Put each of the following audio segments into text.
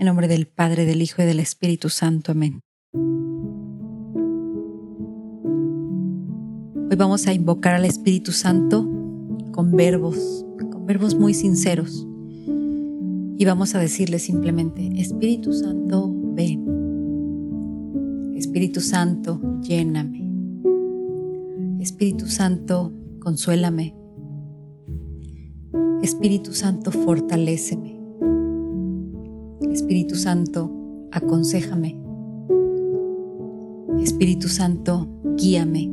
En nombre del Padre, del Hijo y del Espíritu Santo. Amén. Hoy vamos a invocar al Espíritu Santo con verbos, con verbos muy sinceros. Y vamos a decirle simplemente, Espíritu Santo, ven. Espíritu Santo, lléname. Espíritu Santo, consuélame. Espíritu Santo, fortaléceme. Espíritu Santo, aconsejame. Espíritu Santo, guíame.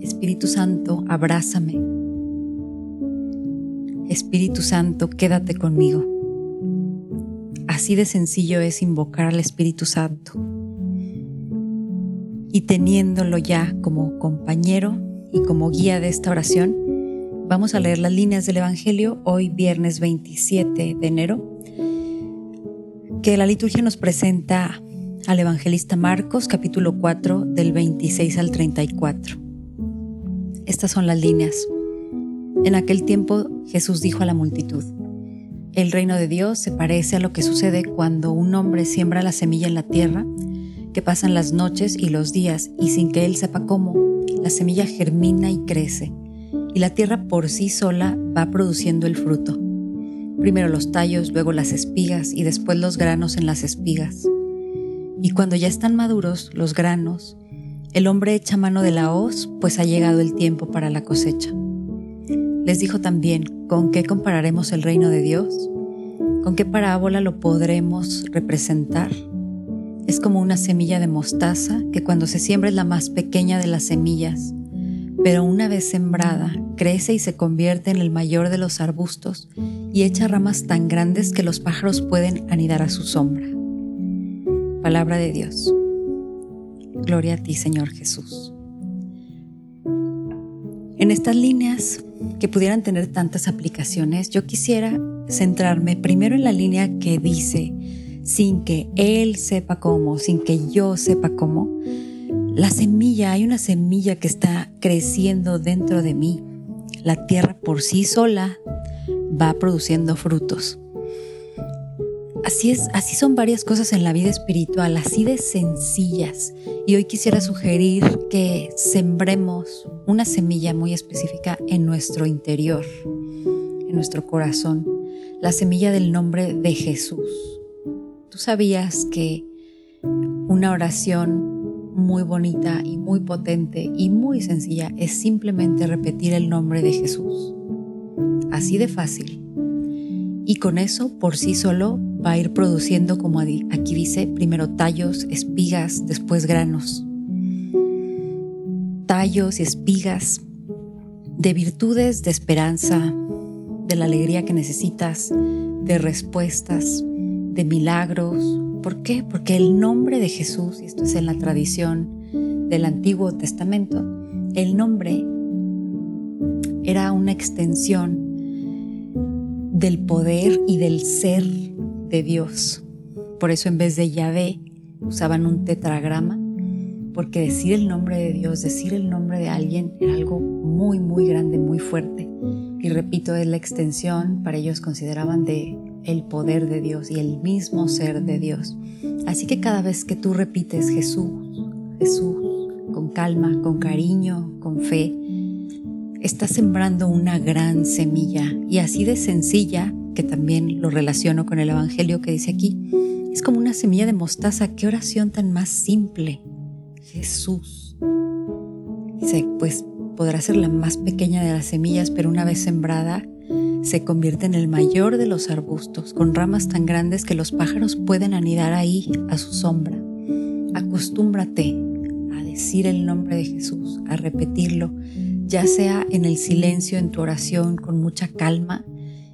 Espíritu Santo, abrázame. Espíritu Santo, quédate conmigo. Así de sencillo es invocar al Espíritu Santo. Y teniéndolo ya como compañero y como guía de esta oración, vamos a leer las líneas del Evangelio hoy viernes 27 de enero que la liturgia nos presenta al evangelista Marcos capítulo 4 del 26 al 34. Estas son las líneas. En aquel tiempo Jesús dijo a la multitud, el reino de Dios se parece a lo que sucede cuando un hombre siembra la semilla en la tierra, que pasan las noches y los días y sin que él sepa cómo, la semilla germina y crece, y la tierra por sí sola va produciendo el fruto primero los tallos, luego las espigas y después los granos en las espigas. Y cuando ya están maduros los granos, el hombre echa mano de la hoz, pues ha llegado el tiempo para la cosecha. Les dijo también, ¿con qué compararemos el reino de Dios? ¿Con qué parábola lo podremos representar? Es como una semilla de mostaza que cuando se siembra es la más pequeña de las semillas, pero una vez sembrada crece y se convierte en el mayor de los arbustos y echa ramas tan grandes que los pájaros pueden anidar a su sombra. Palabra de Dios. Gloria a ti, Señor Jesús. En estas líneas que pudieran tener tantas aplicaciones, yo quisiera centrarme primero en la línea que dice, sin que Él sepa cómo, sin que yo sepa cómo, la semilla, hay una semilla que está creciendo dentro de mí. La tierra por sí sola va produciendo frutos. Así es, así son varias cosas en la vida espiritual, así de sencillas. Y hoy quisiera sugerir que sembremos una semilla muy específica en nuestro interior, en nuestro corazón, la semilla del nombre de Jesús. ¿Tú sabías que una oración muy bonita y muy potente y muy sencilla es simplemente repetir el nombre de Jesús? Así de fácil. Y con eso por sí solo va a ir produciendo, como aquí dice, primero tallos, espigas, después granos. Tallos y espigas de virtudes, de esperanza, de la alegría que necesitas, de respuestas, de milagros. ¿Por qué? Porque el nombre de Jesús, y esto es en la tradición del Antiguo Testamento, el nombre era una extensión del poder y del ser de Dios. Por eso en vez de Yahvé usaban un tetragrama, porque decir el nombre de Dios, decir el nombre de alguien era algo muy, muy grande, muy fuerte. Y repito, es la extensión, para ellos consideraban de el poder de Dios y el mismo ser de Dios. Así que cada vez que tú repites Jesús, Jesús, con calma, con cariño, con fe, está sembrando una gran semilla y así de sencilla, que también lo relaciono con el Evangelio que dice aquí, es como una semilla de mostaza. ¿Qué oración tan más simple? Jesús. Dice, pues podrá ser la más pequeña de las semillas, pero una vez sembrada, se convierte en el mayor de los arbustos, con ramas tan grandes que los pájaros pueden anidar ahí a su sombra. Acostúmbrate a decir el nombre de Jesús, a repetirlo, ya sea en el silencio, en tu oración, con mucha calma,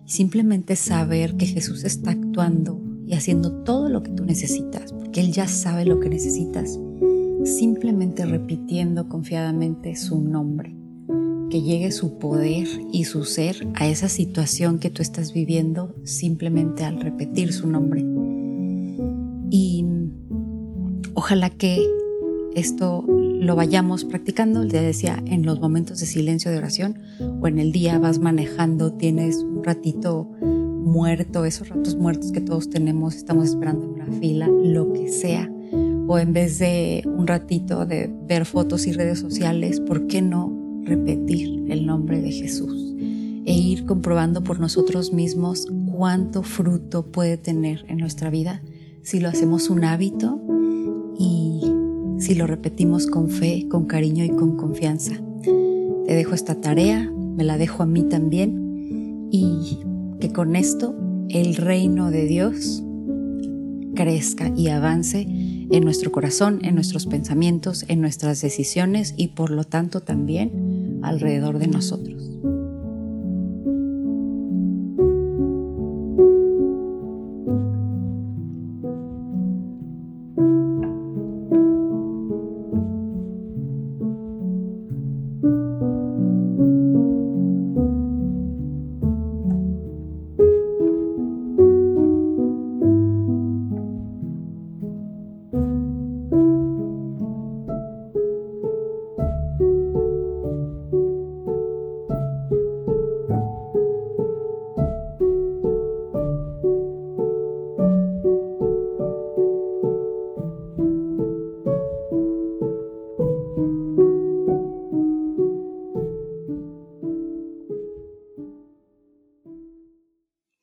simplemente saber que Jesús está actuando y haciendo todo lo que tú necesitas, porque Él ya sabe lo que necesitas, simplemente repitiendo confiadamente su nombre, que llegue su poder y su ser a esa situación que tú estás viviendo simplemente al repetir su nombre. Y ojalá que esto lo vayamos practicando, le decía, en los momentos de silencio de oración o en el día vas manejando, tienes un ratito muerto, esos ratos muertos que todos tenemos, estamos esperando en una fila, lo que sea, o en vez de un ratito de ver fotos y redes sociales, ¿por qué no repetir el nombre de Jesús e ir comprobando por nosotros mismos cuánto fruto puede tener en nuestra vida. Si lo hacemos un hábito si lo repetimos con fe, con cariño y con confianza. Te dejo esta tarea, me la dejo a mí también y que con esto el reino de Dios crezca y avance en nuestro corazón, en nuestros pensamientos, en nuestras decisiones y por lo tanto también alrededor de nosotros.